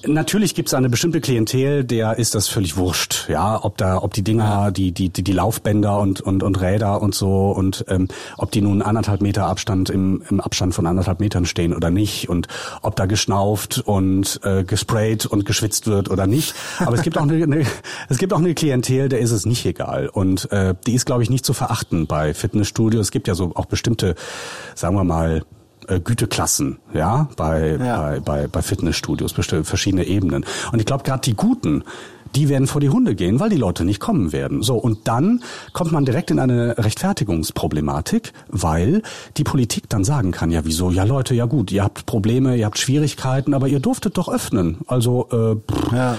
[SPEAKER 2] natürlich gibt es eine bestimmte Klientel, der ist das völlig wurscht, ja, ob da, ob die Dinger, die die die, die Laufbänder und und und Räder und so und ähm, ob die nun anderthalb Meter Abstand im, im Abstand von anderthalb Metern stehen oder nicht und ob da geschnauft und äh, gesprayt und geschwitzt wird oder nicht. Aber es gibt auch eine, eine es gibt auch eine Klientel, der ist es nicht egal und äh, die ist glaube ich nicht zu verachten bei Fitnessstudios. Es gibt ja so auch bestimmte, sagen wir mal äh, Güteklassen, ja, bei, ja. bei, bei, bei Fitnessstudios, verschiedene Ebenen. Und ich glaube, gerade die Guten, die werden vor die Hunde gehen, weil die Leute nicht kommen werden. So, und dann kommt man direkt in eine Rechtfertigungsproblematik, weil die Politik dann sagen kann, ja wieso, ja Leute, ja gut, ihr habt Probleme, ihr habt Schwierigkeiten, aber ihr durftet doch öffnen. Also, äh, pff, ja.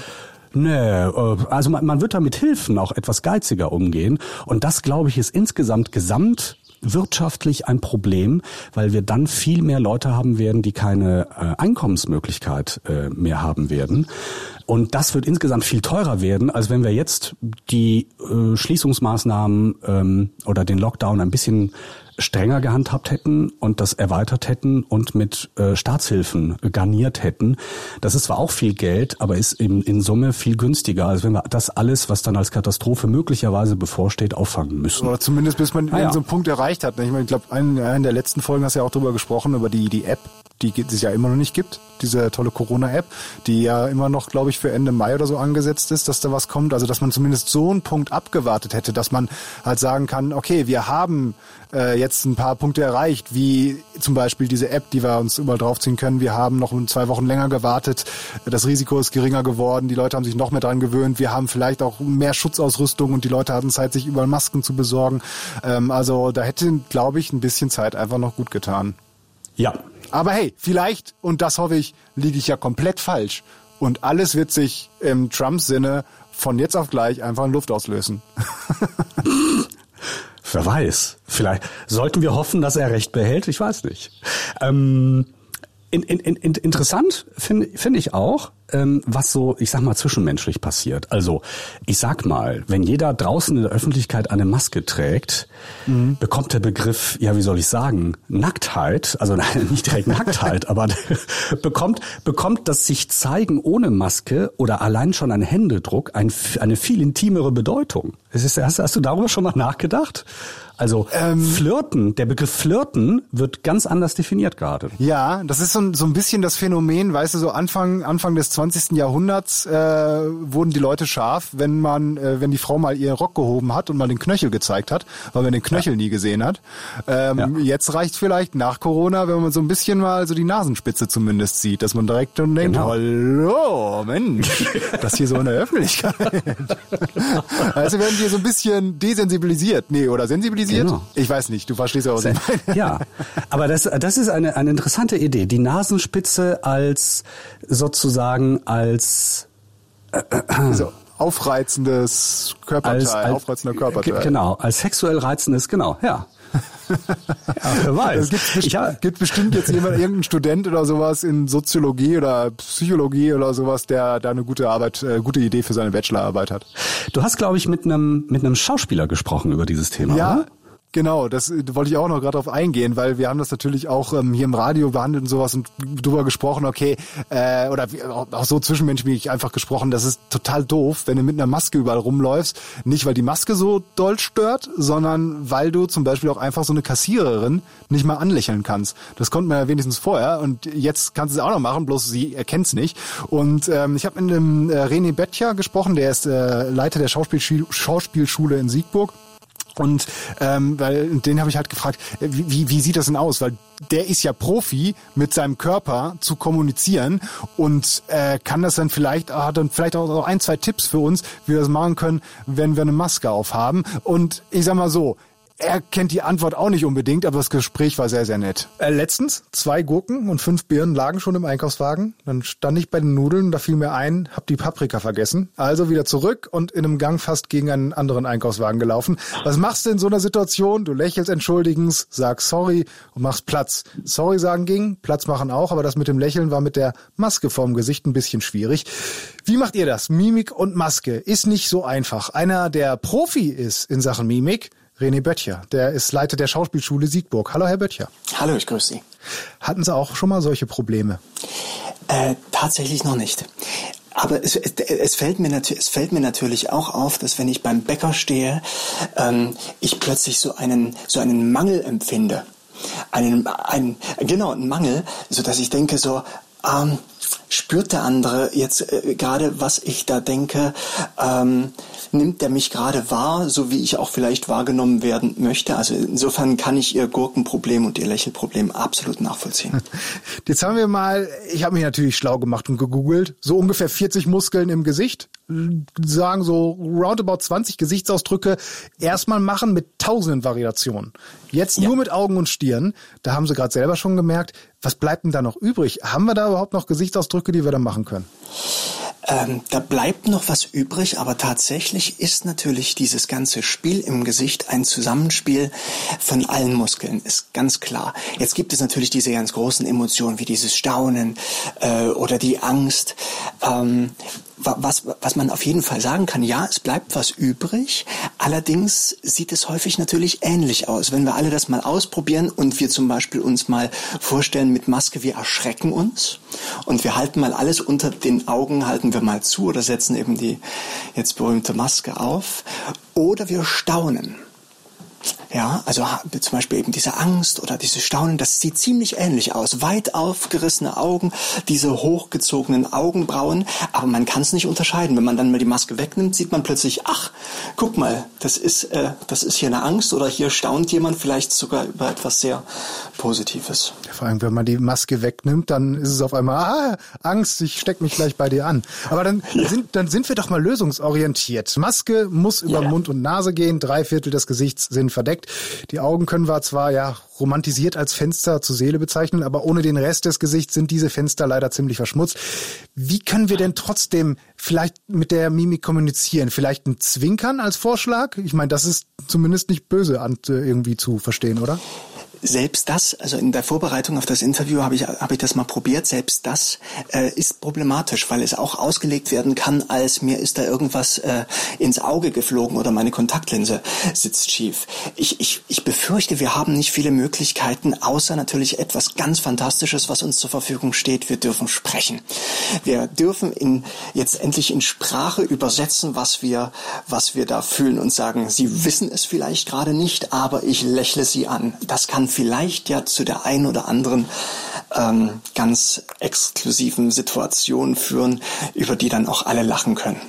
[SPEAKER 2] Nee, äh, also man, man wird da mit Hilfen auch etwas geiziger umgehen. Und das, glaube ich, ist insgesamt gesamt wirtschaftlich ein Problem, weil wir dann viel mehr Leute haben werden, die keine äh, Einkommensmöglichkeit äh, mehr haben werden. Und das wird insgesamt viel teurer werden, als wenn wir jetzt die äh, Schließungsmaßnahmen ähm, oder den Lockdown ein bisschen strenger gehandhabt hätten und das erweitert hätten und mit äh, Staatshilfen garniert hätten. Das ist zwar auch viel Geld, aber ist in, in Summe viel günstiger, als wenn wir das alles, was dann als Katastrophe möglicherweise bevorsteht, auffangen müssen.
[SPEAKER 3] Oder zumindest bis man ah, ja. so einen Punkt erreicht hat. Ich, meine, ich glaube, in, in der letzten Folgen hast du ja auch drüber gesprochen, über die, die App, die es ja immer noch nicht gibt, diese tolle Corona-App, die ja immer noch, glaube ich, für Ende Mai oder so angesetzt ist, dass da was kommt. Also dass man zumindest so einen Punkt abgewartet hätte, dass man halt sagen kann, okay, wir haben äh, jetzt ein paar Punkte erreicht, wie zum Beispiel diese App, die wir uns überall draufziehen können. Wir haben noch zwei Wochen länger gewartet. Das Risiko ist geringer geworden. Die Leute haben sich noch mehr dran gewöhnt. Wir haben vielleicht auch mehr Schutzausrüstung und die Leute hatten Zeit, sich überall Masken zu besorgen. Ähm, also da hätte, glaube ich, ein bisschen Zeit einfach noch gut getan.
[SPEAKER 2] Ja.
[SPEAKER 3] Aber hey, vielleicht, und das hoffe ich, liege ich ja komplett falsch. Und alles wird sich im Trumps Sinne von jetzt auf gleich einfach in Luft auslösen.
[SPEAKER 2] Wer weiß. Vielleicht sollten wir hoffen, dass er recht behält. Ich weiß nicht. Ähm, in, in, in, interessant finde find ich auch, ähm, was so, ich sag mal, zwischenmenschlich passiert. Also, ich sag mal, wenn jeder draußen in der Öffentlichkeit eine Maske trägt, mhm. bekommt der Begriff, ja, wie soll ich sagen, Nacktheit, also nein, nicht direkt Nacktheit, aber bekommt, bekommt das sich zeigen ohne Maske oder allein schon ein Händedruck ein, eine viel intimere Bedeutung. Ist, hast, hast du darüber schon mal nachgedacht? Also ähm, Flirten, der Begriff Flirten wird ganz anders definiert gerade.
[SPEAKER 3] Ja, das ist so, so ein bisschen das Phänomen, weißt du, so Anfang, Anfang des 20. Jahrhunderts äh, wurden die Leute scharf, wenn man, äh, wenn die Frau mal ihren Rock gehoben hat und mal den Knöchel gezeigt hat, weil man den Knöchel ja. nie gesehen hat. Ähm, ja. Jetzt reicht vielleicht nach Corona, wenn man so ein bisschen mal so die Nasenspitze zumindest sieht, dass man direkt und denkt, genau. hallo, Mensch, das hier so in der Öffentlichkeit. also werden die so ein bisschen desensibilisiert, nee, oder sensibilisiert kritisiert? Genau. Ich weiß nicht, du verstehst ja ich
[SPEAKER 2] meine. Ja, aber das, das ist eine, eine interessante Idee. Die Nasenspitze als sozusagen als
[SPEAKER 3] äh, äh, so, aufreizendes Körperteil, als, als, aufreizender Körperteil.
[SPEAKER 2] Genau, als sexuell reizendes, genau, ja. Ja, wer weiß.
[SPEAKER 3] Es gibt, best ich, gibt bestimmt jetzt jemand, irgendein Student oder sowas in Soziologie oder Psychologie oder sowas, der da eine gute Arbeit, äh, gute Idee für seine Bachelorarbeit hat.
[SPEAKER 2] Du hast, glaube ich, mit einem mit einem Schauspieler gesprochen über dieses Thema.
[SPEAKER 3] Ja,
[SPEAKER 2] oder?
[SPEAKER 3] Genau, das äh, wollte ich auch noch gerade drauf eingehen, weil wir haben das natürlich auch ähm, hier im Radio behandelt und sowas und drüber gesprochen, okay, äh, oder auch so zwischenmenschlich einfach gesprochen, das ist total doof, wenn du mit einer Maske überall rumläufst. Nicht, weil die Maske so doll stört, sondern weil du zum Beispiel auch einfach so eine Kassiererin nicht mal anlächeln kannst. Das konnte man ja wenigstens vorher und jetzt kannst du es auch noch machen, bloß sie erkennt's nicht. Und ähm, ich habe mit einem äh, René Bettcher gesprochen, der ist äh, Leiter der Schauspielschule in Siegburg. Und ähm, weil den habe ich halt gefragt, äh, wie, wie sieht das denn aus? Weil der ist ja Profi, mit seinem Körper zu kommunizieren und äh, kann das dann vielleicht, hat dann vielleicht auch ein, zwei Tipps für uns, wie wir das machen können, wenn wir eine Maske aufhaben. Und ich sag mal so, er kennt die Antwort auch nicht unbedingt, aber das Gespräch war sehr, sehr nett. Äh, letztens, zwei Gurken und fünf Birnen lagen schon im Einkaufswagen. Dann stand ich bei den Nudeln, da fiel mir ein, hab die Paprika vergessen. Also wieder zurück und in einem Gang fast gegen einen anderen Einkaufswagen gelaufen. Was machst du in so einer Situation? Du lächelst entschuldigens, sagst sorry und machst Platz. Sorry sagen ging, Platz machen auch, aber das mit dem Lächeln war mit der Maske vorm Gesicht ein bisschen schwierig. Wie macht ihr das? Mimik und Maske ist nicht so einfach. Einer, der Profi ist in Sachen Mimik, René Böttcher. Der ist Leiter der Schauspielschule Siegburg. Hallo, Herr Böttcher.
[SPEAKER 5] Hallo, ich grüße Sie.
[SPEAKER 3] Hatten Sie auch schon mal solche Probleme?
[SPEAKER 5] Äh, tatsächlich noch nicht. Aber es, es, fällt mir es fällt mir natürlich auch auf, dass wenn ich beim Bäcker stehe, ähm, ich plötzlich so einen, so einen Mangel empfinde. Einen, einen, genau, einen Mangel, so dass ich denke so, ähm, spürt der andere jetzt äh, gerade, was ich da denke? Ähm, nimmt er mich gerade wahr, so wie ich auch vielleicht wahrgenommen werden möchte? Also insofern kann ich Ihr Gurkenproblem und Ihr Lächelproblem absolut nachvollziehen.
[SPEAKER 3] Jetzt haben wir mal, ich habe mich natürlich schlau gemacht und gegoogelt, so ungefähr 40 Muskeln im Gesicht, sagen so roundabout 20 Gesichtsausdrücke erstmal machen mit tausenden Variationen. Jetzt ja. nur mit Augen und Stirn, da haben Sie gerade selber schon gemerkt, was bleibt denn da noch übrig? Haben wir da überhaupt noch Gesichtsausdrücke, die wir da machen können?
[SPEAKER 5] Ähm, da bleibt noch was übrig, aber tatsächlich ist natürlich dieses ganze Spiel im Gesicht ein Zusammenspiel von allen Muskeln, ist ganz klar. Jetzt gibt es natürlich diese ganz großen Emotionen wie dieses Staunen äh, oder die Angst. Ähm, was, was man auf jeden Fall sagen kann, ja, es bleibt was übrig. Allerdings sieht es häufig natürlich ähnlich aus. Wenn wir alle das mal ausprobieren und wir zum Beispiel uns mal vorstellen mit Maske, wir erschrecken uns und wir halten mal alles unter den Augen, halten wir mal zu oder setzen eben die jetzt berühmte Maske auf oder wir staunen. Ja, also zum Beispiel eben diese Angst oder dieses Staunen, das sieht ziemlich ähnlich aus. Weit aufgerissene Augen, diese hochgezogenen Augenbrauen, aber man kann es nicht unterscheiden. Wenn man dann mal die Maske wegnimmt, sieht man plötzlich, ach, guck mal, das ist, äh, das ist hier eine Angst oder hier staunt jemand vielleicht sogar über etwas sehr Positives.
[SPEAKER 3] Vor allem, wenn man die Maske wegnimmt, dann ist es auf einmal, ah, Angst, ich steck mich gleich bei dir an. Aber dann, ja. sind, dann sind wir doch mal lösungsorientiert. Maske muss über ja. Mund und Nase gehen, drei Viertel des Gesichts sind verdeckt. Die Augen können wir zwar ja romantisiert als Fenster zur Seele bezeichnen, aber ohne den Rest des Gesichts sind diese Fenster leider ziemlich verschmutzt. Wie können wir denn trotzdem vielleicht mit der Mimik kommunizieren? Vielleicht ein Zwinkern als Vorschlag? Ich meine, das ist zumindest nicht böse irgendwie zu verstehen, oder?
[SPEAKER 5] Selbst das, also in der Vorbereitung auf das Interview habe ich, habe ich das mal probiert, selbst das äh, ist problematisch, weil es auch ausgelegt werden kann, als mir ist da irgendwas äh, ins Auge geflogen oder meine Kontaktlinse sitzt schief. Ich, ich, ich befürchte, wir haben nicht viele Möglichkeiten, außer natürlich etwas ganz Fantastisches, was uns zur Verfügung steht. Wir dürfen sprechen. Wir dürfen in, jetzt endlich in Sprache übersetzen, was wir, was wir da fühlen und sagen, Sie wissen es vielleicht gerade nicht, aber ich lächle Sie an. Das kann vielleicht ja zu der einen oder anderen ähm, ganz exklusiven Situation führen, über die dann auch alle lachen können.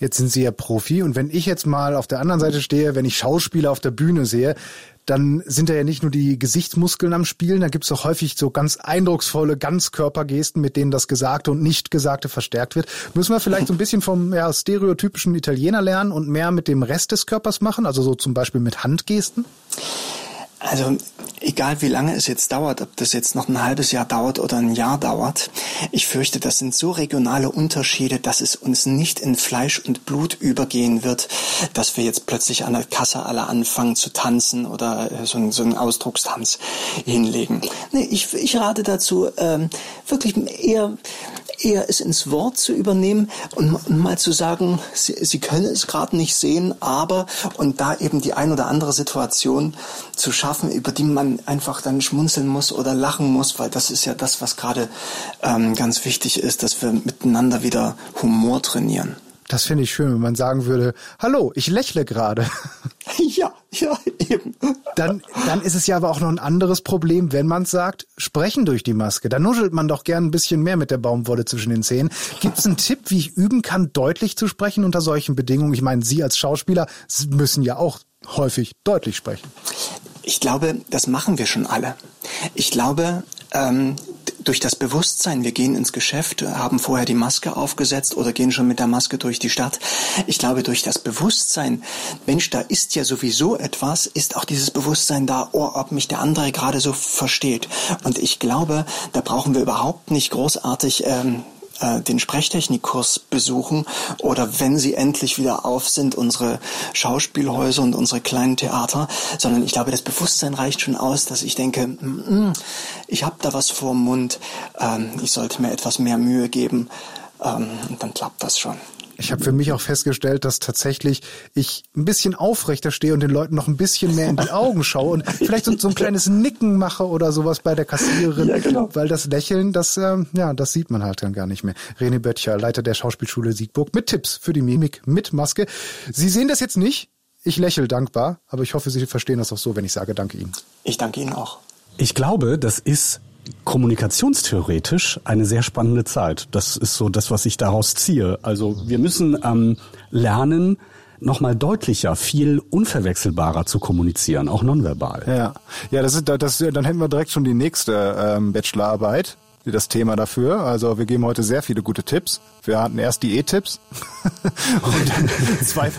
[SPEAKER 3] Jetzt sind Sie ja Profi und wenn ich jetzt mal auf der anderen Seite stehe, wenn ich Schauspieler auf der Bühne sehe, dann sind da ja nicht nur die Gesichtsmuskeln am Spielen, da gibt es auch häufig so ganz eindrucksvolle Ganzkörpergesten, mit denen das Gesagte und Nicht-Gesagte verstärkt wird. Müssen wir vielleicht so ein bisschen vom ja, stereotypischen Italiener lernen und mehr mit dem Rest des Körpers machen, also so zum Beispiel mit Handgesten?
[SPEAKER 5] Also egal wie lange es jetzt dauert, ob das jetzt noch ein halbes Jahr dauert oder ein Jahr dauert, ich fürchte, das sind so regionale Unterschiede, dass es uns nicht in Fleisch und Blut übergehen wird, dass wir jetzt plötzlich an der Kasse alle anfangen zu tanzen oder äh, so, einen, so einen Ausdruckstanz hinlegen. Nee, ich, ich rate dazu, ähm, wirklich eher eher es ins Wort zu übernehmen und mal zu sagen, sie, sie können es gerade nicht sehen, aber und da eben die ein oder andere Situation zu schaffen, über die man einfach dann schmunzeln muss oder lachen muss, weil das ist ja das, was gerade ähm, ganz wichtig ist, dass wir miteinander wieder Humor trainieren.
[SPEAKER 3] Das finde ich schön, wenn man sagen würde, hallo, ich lächle gerade.
[SPEAKER 5] Ja, ja, eben.
[SPEAKER 3] Dann, dann ist es ja aber auch noch ein anderes Problem, wenn man sagt, sprechen durch die Maske. Da nuschelt man doch gern ein bisschen mehr mit der Baumwolle zwischen den Zähnen. Gibt es einen Tipp, wie ich üben kann, deutlich zu sprechen unter solchen Bedingungen? Ich meine, Sie als Schauspieler müssen ja auch häufig deutlich sprechen.
[SPEAKER 5] Ich glaube, das machen wir schon alle. Ich glaube, ähm, durch das Bewusstsein, wir gehen ins Geschäft, haben vorher die Maske aufgesetzt oder gehen schon mit der Maske durch die Stadt. Ich glaube, durch das Bewusstsein, Mensch, da ist ja sowieso etwas, ist auch dieses Bewusstsein da, oh, ob mich der andere gerade so versteht. Und ich glaube, da brauchen wir überhaupt nicht großartig ähm, äh, den Sprechtechnikkurs besuchen oder wenn sie endlich wieder auf sind, unsere Schauspielhäuser und unsere kleinen Theater, sondern ich glaube, das Bewusstsein reicht schon aus, dass ich denke, mm, ich habe da was vor dem Mund, ähm, ich sollte mir etwas mehr Mühe geben ähm, und dann klappt das schon.
[SPEAKER 3] Ich habe für mich auch festgestellt, dass tatsächlich ich ein bisschen aufrechter stehe und den Leuten noch ein bisschen mehr in die Augen schaue und vielleicht so, so ein kleines Nicken mache oder sowas bei der Kassiererin, ja, genau. weil das Lächeln, das ähm, ja, das sieht man halt dann gar nicht mehr. René Böttcher, Leiter der Schauspielschule Siegburg, mit Tipps für die Mimik mit Maske. Sie sehen das jetzt nicht. Ich lächle dankbar, aber ich hoffe, Sie verstehen das auch so, wenn ich sage, danke Ihnen.
[SPEAKER 5] Ich danke Ihnen auch.
[SPEAKER 2] Ich glaube, das ist kommunikationstheoretisch eine sehr spannende Zeit. Das ist so das, was ich daraus ziehe. Also wir müssen ähm, lernen, nochmal deutlicher, viel unverwechselbarer zu kommunizieren, auch nonverbal.
[SPEAKER 3] Ja, ja, das ist, das, dann hätten wir direkt schon die nächste ähm, Bachelorarbeit das Thema dafür. Also wir geben heute sehr viele gute Tipps. Wir hatten erst die E-Tipps und dann zwei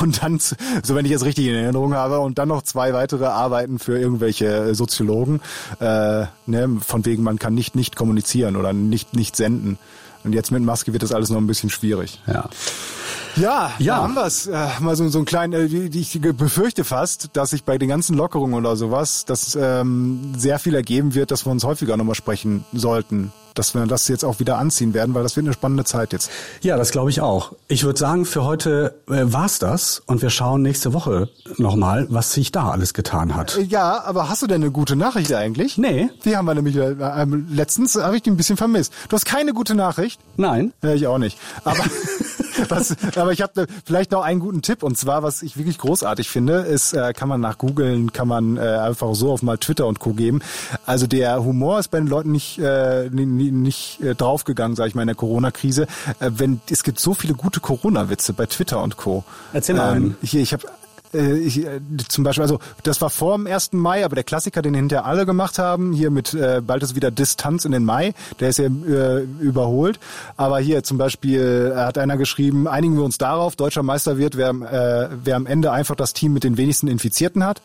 [SPEAKER 3] und dann, so wenn ich es richtig in Erinnerung habe, und dann noch zwei weitere Arbeiten für irgendwelche Soziologen, äh, ne, von wegen man kann nicht nicht kommunizieren oder nicht nicht senden. Und jetzt mit Maske wird das alles noch ein bisschen schwierig.
[SPEAKER 2] Ja.
[SPEAKER 3] Ja, ja. haben wir's. Äh, mal so, so ein kleinen, äh, ich befürchte fast, dass sich bei den ganzen Lockerungen oder sowas, dass ähm, sehr viel ergeben wird, dass wir uns häufiger nochmal sprechen sollten dass wir das jetzt auch wieder anziehen werden, weil das wird eine spannende Zeit jetzt.
[SPEAKER 2] Ja, das glaube ich auch. Ich würde sagen, für heute äh, war's das und wir schauen nächste Woche nochmal, was sich da alles getan hat.
[SPEAKER 3] Äh, ja, aber hast du denn eine gute Nachricht eigentlich?
[SPEAKER 2] Nee.
[SPEAKER 3] Die haben wir nämlich äh, äh letztens habe ich die ein bisschen vermisst. Du hast keine gute Nachricht?
[SPEAKER 2] Nein.
[SPEAKER 3] Ja, ich auch nicht. Aber was, aber ich habe vielleicht noch einen guten Tipp und zwar, was ich wirklich großartig finde, ist, äh, kann man nach googeln, kann man äh, einfach so auf mal Twitter und Co. geben. Also der Humor ist bei den Leuten nicht, äh, nicht, nicht äh, draufgegangen, sage ich mal, in der Corona-Krise. Äh, wenn Es gibt so viele gute Corona-Witze bei Twitter und Co.
[SPEAKER 2] Erzähl mal. Ähm,
[SPEAKER 3] hier, ich habe äh, ich, äh, zum Beispiel, also das war vor dem 1. Mai, aber der Klassiker, den hinterher alle gemacht haben, hier mit äh, bald ist wieder Distanz in den Mai, der ist ja äh, überholt. Aber hier zum Beispiel äh, hat einer geschrieben, einigen wir uns darauf, deutscher Meister wird, wer, äh, wer am Ende einfach das Team mit den wenigsten Infizierten hat.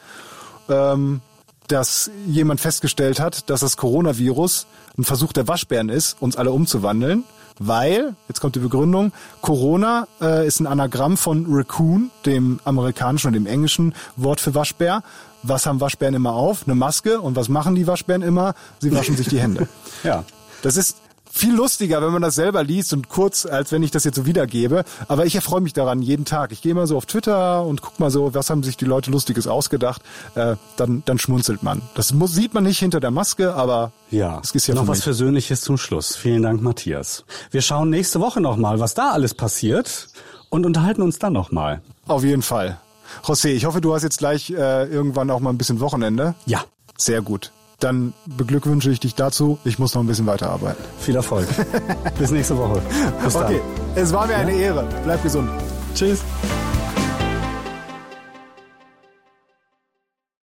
[SPEAKER 3] Ähm, dass jemand festgestellt hat, dass das Coronavirus ein Versuch der Waschbären ist, uns alle umzuwandeln weil, jetzt kommt die Begründung, Corona äh, ist ein Anagramm von Raccoon, dem amerikanischen und dem englischen Wort für Waschbär. Was haben Waschbären immer auf? Eine Maske. Und was machen die Waschbären immer? Sie waschen sich die Hände.
[SPEAKER 2] Ja.
[SPEAKER 3] Das ist viel lustiger, wenn man das selber liest und kurz, als wenn ich das jetzt so wiedergebe. Aber ich erfreue mich daran jeden Tag. Ich gehe mal so auf Twitter und guck mal so, was haben sich die Leute Lustiges ausgedacht. Äh, dann, dann schmunzelt man. Das muss, sieht man nicht hinter der Maske, aber
[SPEAKER 2] ja, es ist ja noch was Persönliches zum Schluss. Vielen Dank, Matthias. Wir schauen nächste Woche nochmal, was da alles passiert und unterhalten uns dann nochmal.
[SPEAKER 3] Auf jeden Fall. José, ich hoffe, du hast jetzt gleich äh, irgendwann auch mal ein bisschen Wochenende.
[SPEAKER 2] Ja.
[SPEAKER 3] Sehr gut dann beglückwünsche ich dich dazu. Ich muss noch ein bisschen weiterarbeiten.
[SPEAKER 2] Viel Erfolg. Bis nächste Woche.
[SPEAKER 3] Bis okay, dann. es war mir eine Ehre. Bleib gesund.
[SPEAKER 2] Tschüss.